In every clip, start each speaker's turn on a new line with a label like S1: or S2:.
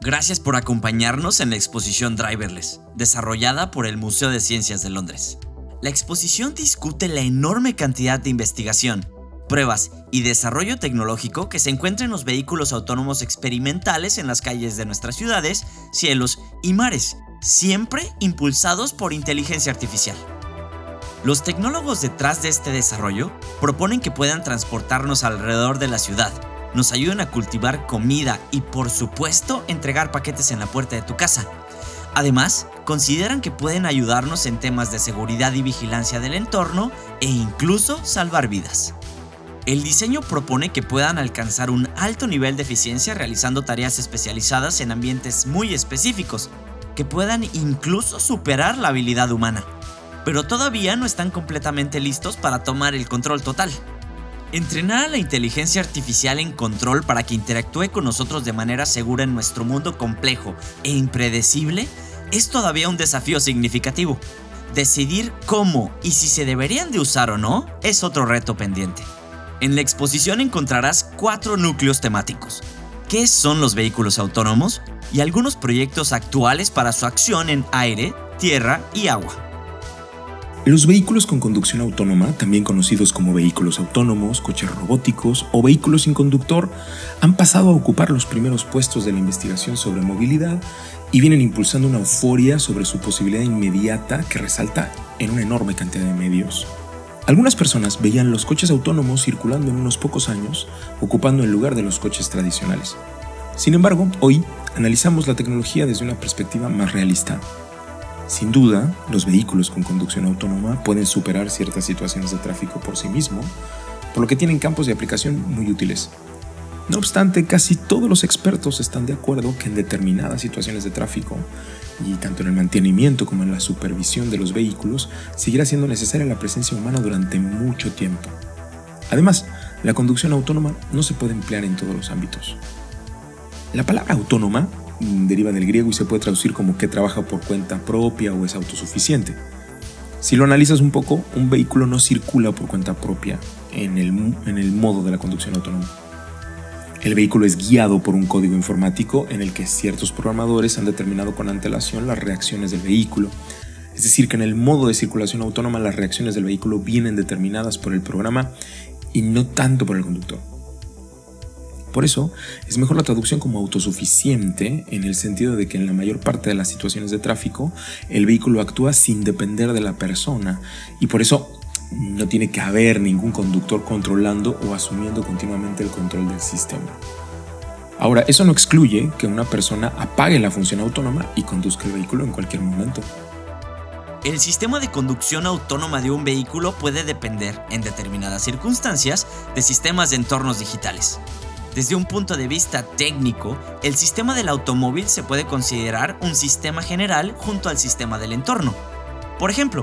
S1: Gracias por acompañarnos en la exposición Driverless, desarrollada por el Museo de Ciencias de Londres. La exposición discute la enorme cantidad de investigación, pruebas y desarrollo tecnológico que se encuentra en los vehículos autónomos experimentales en las calles de nuestras ciudades, cielos y mares, siempre impulsados por inteligencia artificial. Los tecnólogos detrás de este desarrollo proponen que puedan transportarnos alrededor de la ciudad, nos ayudan a cultivar comida y por supuesto entregar paquetes en la puerta de tu casa. Además, consideran que pueden ayudarnos en temas de seguridad y vigilancia del entorno e incluso salvar vidas. El diseño propone que puedan alcanzar un alto nivel de eficiencia realizando tareas especializadas en ambientes muy específicos, que puedan incluso superar la habilidad humana. Pero todavía no están completamente listos para tomar el control total. Entrenar a la inteligencia artificial en control para que interactúe con nosotros de manera segura en nuestro mundo complejo e impredecible es todavía un desafío significativo. Decidir cómo y si se deberían de usar o no es otro reto pendiente. En la exposición encontrarás cuatro núcleos temáticos. ¿Qué son los vehículos autónomos? Y algunos proyectos actuales para su acción en aire, tierra y agua.
S2: Los vehículos con conducción autónoma, también conocidos como vehículos autónomos, coches robóticos o vehículos sin conductor, han pasado a ocupar los primeros puestos de la investigación sobre movilidad y vienen impulsando una euforia sobre su posibilidad inmediata que resalta en una enorme cantidad de medios. Algunas personas veían los coches autónomos circulando en unos pocos años, ocupando el lugar de los coches tradicionales. Sin embargo, hoy analizamos la tecnología desde una perspectiva más realista sin duda, los vehículos con conducción autónoma pueden superar ciertas situaciones de tráfico por sí mismo, por lo que tienen campos de aplicación muy útiles. No obstante, casi todos los expertos están de acuerdo que en determinadas situaciones de tráfico, y tanto en el mantenimiento como en la supervisión de los vehículos, seguirá siendo necesaria la presencia humana durante mucho tiempo. Además, la conducción autónoma no se puede emplear en todos los ámbitos. La palabra autónoma deriva del griego y se puede traducir como que trabaja por cuenta propia o es autosuficiente. Si lo analizas un poco, un vehículo no circula por cuenta propia en el, en el modo de la conducción autónoma. El vehículo es guiado por un código informático en el que ciertos programadores han determinado con antelación las reacciones del vehículo. Es decir, que en el modo de circulación autónoma las reacciones del vehículo vienen determinadas por el programa y no tanto por el conductor. Por eso, es mejor la traducción como autosuficiente en el sentido de que en la mayor parte de las situaciones de tráfico el vehículo actúa sin depender de la persona y por eso no tiene que haber ningún conductor controlando o asumiendo continuamente el control del sistema. Ahora, eso no excluye que una persona apague la función autónoma y conduzca el vehículo en cualquier momento.
S1: El sistema de conducción autónoma de un vehículo puede depender, en determinadas circunstancias, de sistemas de entornos digitales. Desde un punto de vista técnico, el sistema del automóvil se puede considerar un sistema general junto al sistema del entorno. Por ejemplo,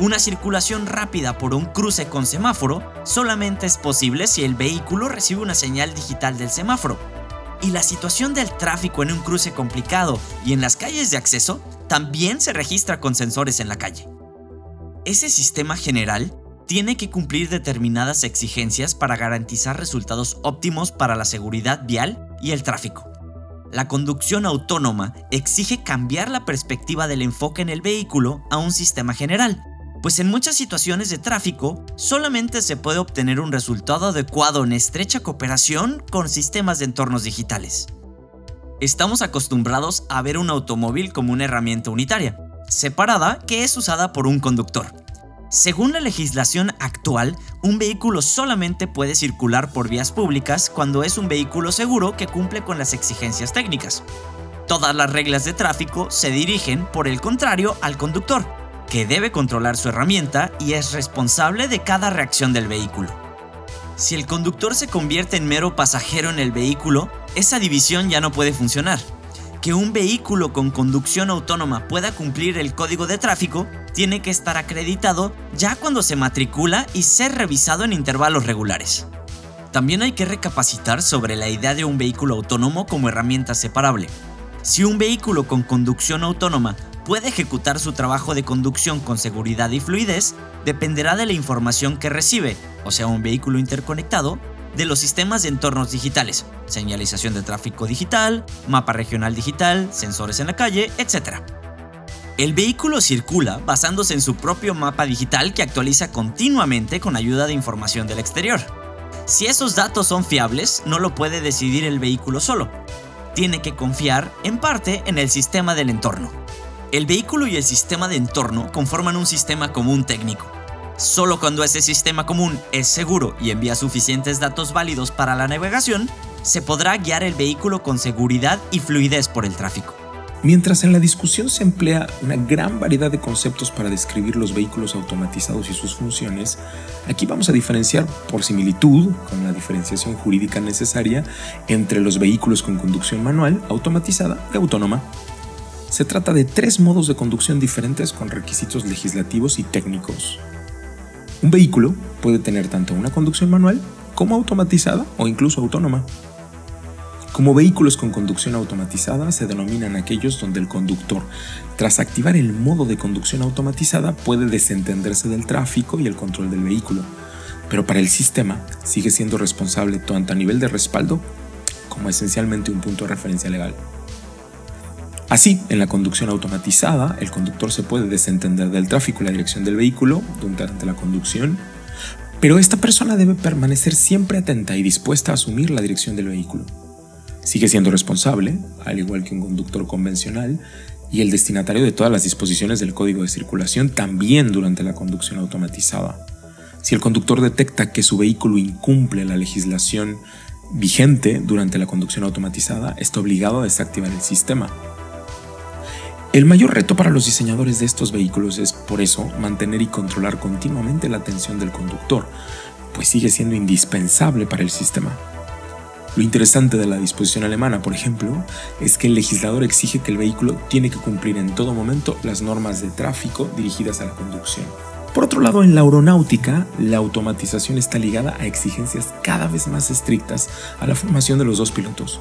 S1: una circulación rápida por un cruce con semáforo solamente es posible si el vehículo recibe una señal digital del semáforo. Y la situación del tráfico en un cruce complicado y en las calles de acceso también se registra con sensores en la calle. Ese sistema general tiene que cumplir determinadas exigencias para garantizar resultados óptimos para la seguridad vial y el tráfico. La conducción autónoma exige cambiar la perspectiva del enfoque en el vehículo a un sistema general, pues en muchas situaciones de tráfico solamente se puede obtener un resultado adecuado en estrecha cooperación con sistemas de entornos digitales. Estamos acostumbrados a ver un automóvil como una herramienta unitaria, separada que es usada por un conductor. Según la legislación actual, un vehículo solamente puede circular por vías públicas cuando es un vehículo seguro que cumple con las exigencias técnicas. Todas las reglas de tráfico se dirigen, por el contrario, al conductor, que debe controlar su herramienta y es responsable de cada reacción del vehículo. Si el conductor se convierte en mero pasajero en el vehículo, esa división ya no puede funcionar que un vehículo con conducción autónoma pueda cumplir el código de tráfico, tiene que estar acreditado ya cuando se matricula y ser revisado en intervalos regulares. También hay que recapacitar sobre la idea de un vehículo autónomo como herramienta separable. Si un vehículo con conducción autónoma puede ejecutar su trabajo de conducción con seguridad y fluidez, dependerá de la información que recibe, o sea, un vehículo interconectado, de los sistemas de entornos digitales, señalización de tráfico digital, mapa regional digital, sensores en la calle, etc. El vehículo circula basándose en su propio mapa digital que actualiza continuamente con ayuda de información del exterior. Si esos datos son fiables, no lo puede decidir el vehículo solo. Tiene que confiar, en parte, en el sistema del entorno. El vehículo y el sistema de entorno conforman un sistema común técnico. Solo cuando ese sistema común es seguro y envía suficientes datos válidos para la navegación, se podrá guiar el vehículo con seguridad y fluidez por el tráfico.
S2: Mientras en la discusión se emplea una gran variedad de conceptos para describir los vehículos automatizados y sus funciones, aquí vamos a diferenciar por similitud, con la diferenciación jurídica necesaria, entre los vehículos con conducción manual, automatizada y autónoma. Se trata de tres modos de conducción diferentes con requisitos legislativos y técnicos. Un vehículo puede tener tanto una conducción manual como automatizada o incluso autónoma. Como vehículos con conducción automatizada se denominan aquellos donde el conductor, tras activar el modo de conducción automatizada, puede desentenderse del tráfico y el control del vehículo, pero para el sistema sigue siendo responsable tanto a nivel de respaldo como esencialmente un punto de referencia legal. Así, en la conducción automatizada, el conductor se puede desentender del tráfico y la dirección del vehículo durante la conducción, pero esta persona debe permanecer siempre atenta y dispuesta a asumir la dirección del vehículo. Sigue siendo responsable, al igual que un conductor convencional, y el destinatario de todas las disposiciones del código de circulación también durante la conducción automatizada. Si el conductor detecta que su vehículo incumple la legislación vigente durante la conducción automatizada, está obligado a desactivar el sistema. El mayor reto para los diseñadores de estos vehículos es, por eso, mantener y controlar continuamente la atención del conductor, pues sigue siendo indispensable para el sistema. Lo interesante de la disposición alemana, por ejemplo, es que el legislador exige que el vehículo tiene que cumplir en todo momento las normas de tráfico dirigidas a la conducción. Por otro lado, en la aeronáutica, la automatización está ligada a exigencias cada vez más estrictas a la formación de los dos pilotos,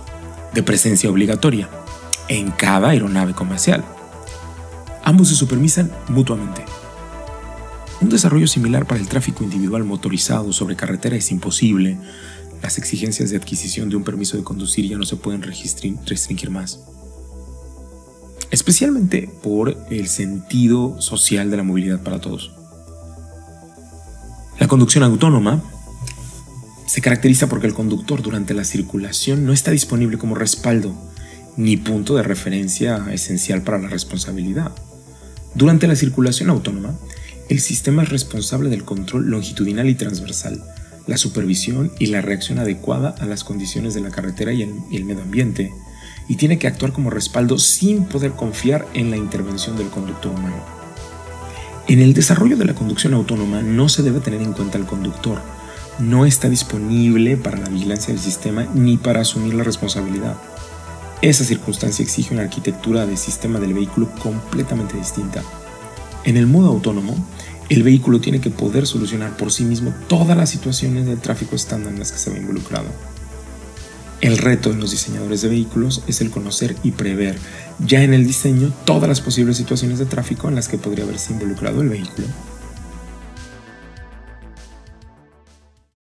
S2: de presencia obligatoria, en cada aeronave comercial. Ambos se supervisan mutuamente. Un desarrollo similar para el tráfico individual motorizado sobre carretera es imposible, las exigencias de adquisición de un permiso de conducir ya no se pueden restringir más. Especialmente por el sentido social de la movilidad para todos. La conducción autónoma se caracteriza porque el conductor durante la circulación no está disponible como respaldo ni punto de referencia esencial para la responsabilidad. Durante la circulación autónoma, el sistema es responsable del control longitudinal y transversal, la supervisión y la reacción adecuada a las condiciones de la carretera y el, medio ambiente, y tiene que actuar como respaldo sin poder confiar en la intervención del conductor humano. En el desarrollo de la conducción autónoma no se debe tener en cuenta el conductor, no está disponible para la vigilancia del sistema ni para asumir la responsabilidad. Esa circunstancia exige una arquitectura de sistema del vehículo completamente distinta. En el modo autónomo, el vehículo tiene que poder solucionar por sí mismo todas las situaciones del tráfico estándar en las que se ve involucrado. El reto de los diseñadores de vehículos es el conocer y prever ya en el diseño todas las posibles situaciones de tráfico en las que podría haberse involucrado el vehículo